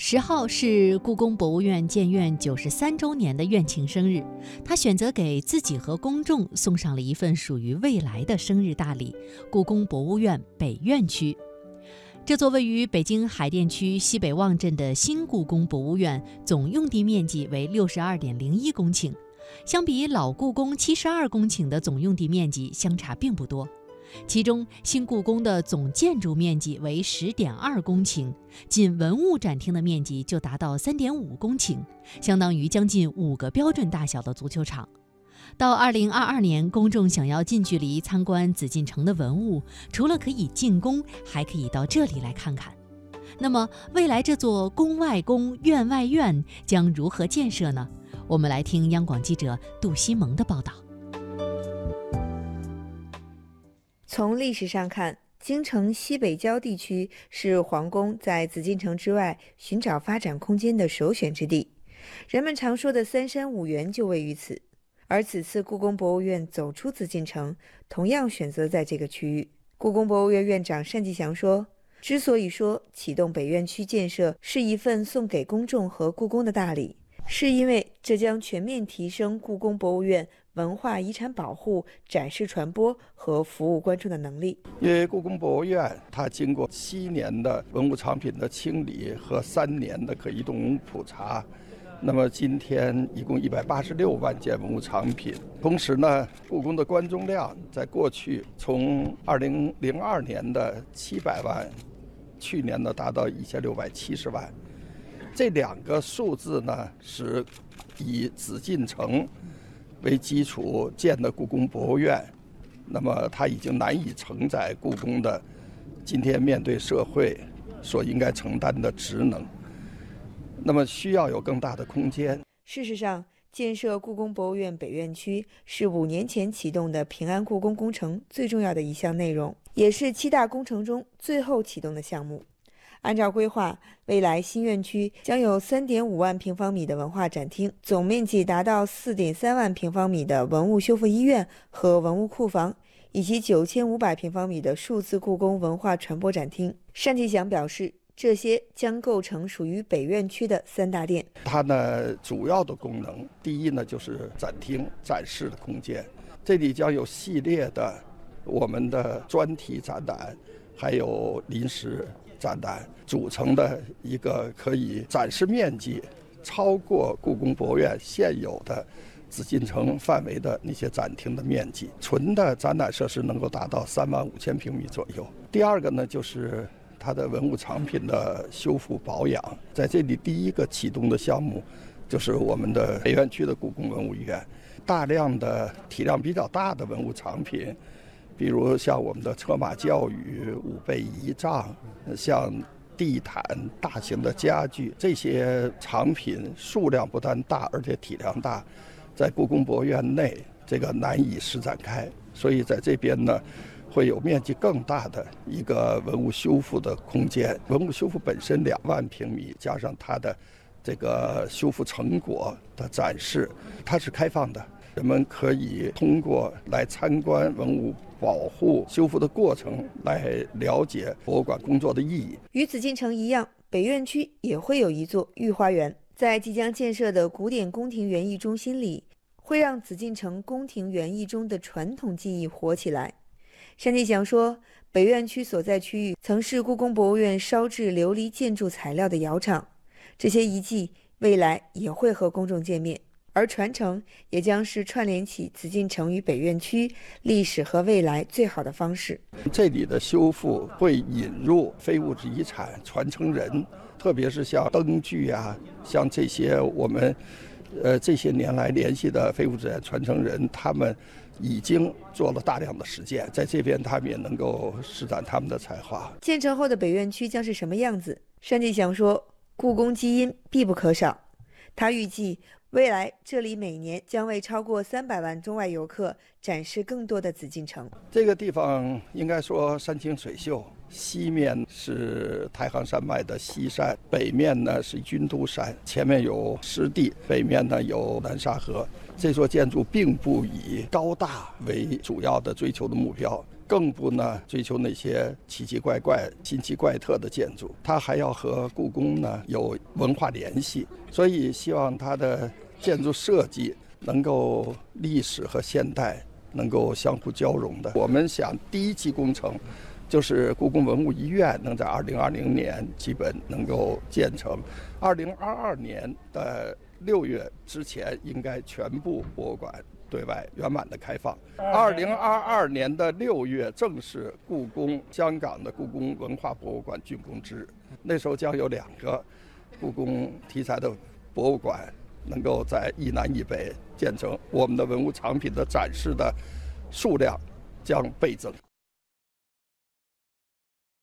十号是故宫博物院建院九十三周年的院庆生日，他选择给自己和公众送上了一份属于未来的生日大礼——故宫博物院北院区。这座位于北京海淀区西北望镇的新故宫博物院，总用地面积为六十二点零一公顷，相比老故宫七十二公顷的总用地面积相差并不多。其中，新故宫的总建筑面积为十点二公顷，仅文物展厅的面积就达到三点五公顷，相当于将近五个标准大小的足球场。到二零二二年，公众想要近距离参观紫禁城的文物，除了可以进宫，还可以到这里来看看。那么，未来这座宫外宫、院外院将如何建设呢？我们来听央广记者杜西蒙的报道。从历史上看，京城西北郊地区是皇宫在紫禁城之外寻找发展空间的首选之地。人们常说的“三山五园”就位于此。而此次故宫博物院走出紫禁城，同样选择在这个区域。故宫博物院院长单霁翔说：“之所以说启动北院区建设是一份送给公众和故宫的大礼，是因为这将全面提升故宫博物院。”文化遗产保护、展示传播和服务观众的能力。因为故宫博物院它经过七年的文物藏品的清理和三年的可移动文物普查，那么今天一共一百八十六万件文物藏品。同时呢，故宫的观众量在过去从二零零二年的七百万，去年呢达到一千六百七十万。这两个数字呢是以紫禁城。为基础建的故宫博物院，那么它已经难以承载故宫的今天面对社会所应该承担的职能，那么需要有更大的空间。事实上，建设故宫博物院北院区是五年前启动的平安故宫工程最重要的一项内容，也是七大工程中最后启动的项目。按照规划，未来新院区将有3.5万平方米的文化展厅，总面积达到4.3万平方米的文物修复医院和文物库房，以及9500平方米的数字故宫文化传播展厅。单霁翔表示，这些将构成属于北院区的三大殿。它呢，主要的功能，第一呢就是展厅展示的空间，这里将有系列的我们的专题展览，还有临时。展览组成的一个可以展示面积超过故宫博物院现有的紫禁城范围的那些展厅的面积，纯的展览设施能够达到三万五千平米左右。第二个呢，就是它的文物藏品的修复保养，在这里第一个启动的项目就是我们的北院区的故宫文物医院，大量的体量比较大的文物藏品。比如像我们的车马教育、五倍仪仗，像地毯、大型的家具这些藏品数量不但大，而且体量大，在故宫博物院内这个难以施展开，所以在这边呢，会有面积更大的一个文物修复的空间。文物修复本身两万平米，加上它的这个修复成果的展示，它是开放的。人们可以通过来参观文物保护修复的过程，来了解博物馆工作的意义。与紫禁城一样，北院区也会有一座御花园，在即将建设的古典宫廷园艺中心里，会让紫禁城宫廷园艺中的传统技艺活起来。单霁翔说：“北院区所在区域曾是故宫博物院烧制琉璃建筑材料的窑厂，这些遗迹未来也会和公众见面。”而传承也将是串联起紫禁城与北院区历史和未来最好的方式。这里的修复会引入非物质遗产传承人，特别是像灯具啊，像这些我们，呃，这些年来联系的非物质传承人，他们已经做了大量的实践，在这边他们也能够施展他们的才华。建成后的北院区将是什么样子？单霁翔说：“故宫基因必不可少。”他预计。未来，这里每年将为超过三百万中外游客展示更多的紫禁城。这个地方应该说山清水秀，西面是太行山脉的西山，北面呢是军都山，前面有湿地，北面呢有南沙河。这座建筑并不以高大为主要的追求的目标，更不呢追求那些奇奇怪怪、新奇怪特的建筑，它还要和故宫呢有文化联系，所以希望它的建筑设计能够历史和现代能够相互交融的。我们想第一期工程。就是故宫文物医院能在二零二零年基本能够建成，二零二二年的六月之前应该全部博物馆对外圆满的开放。二零二二年的六月正是故宫香港的故宫文化博物馆竣工之日，那时候将有两个故宫题材的博物馆能够在一南一北建成，我们的文物藏品的展示的数量将倍增。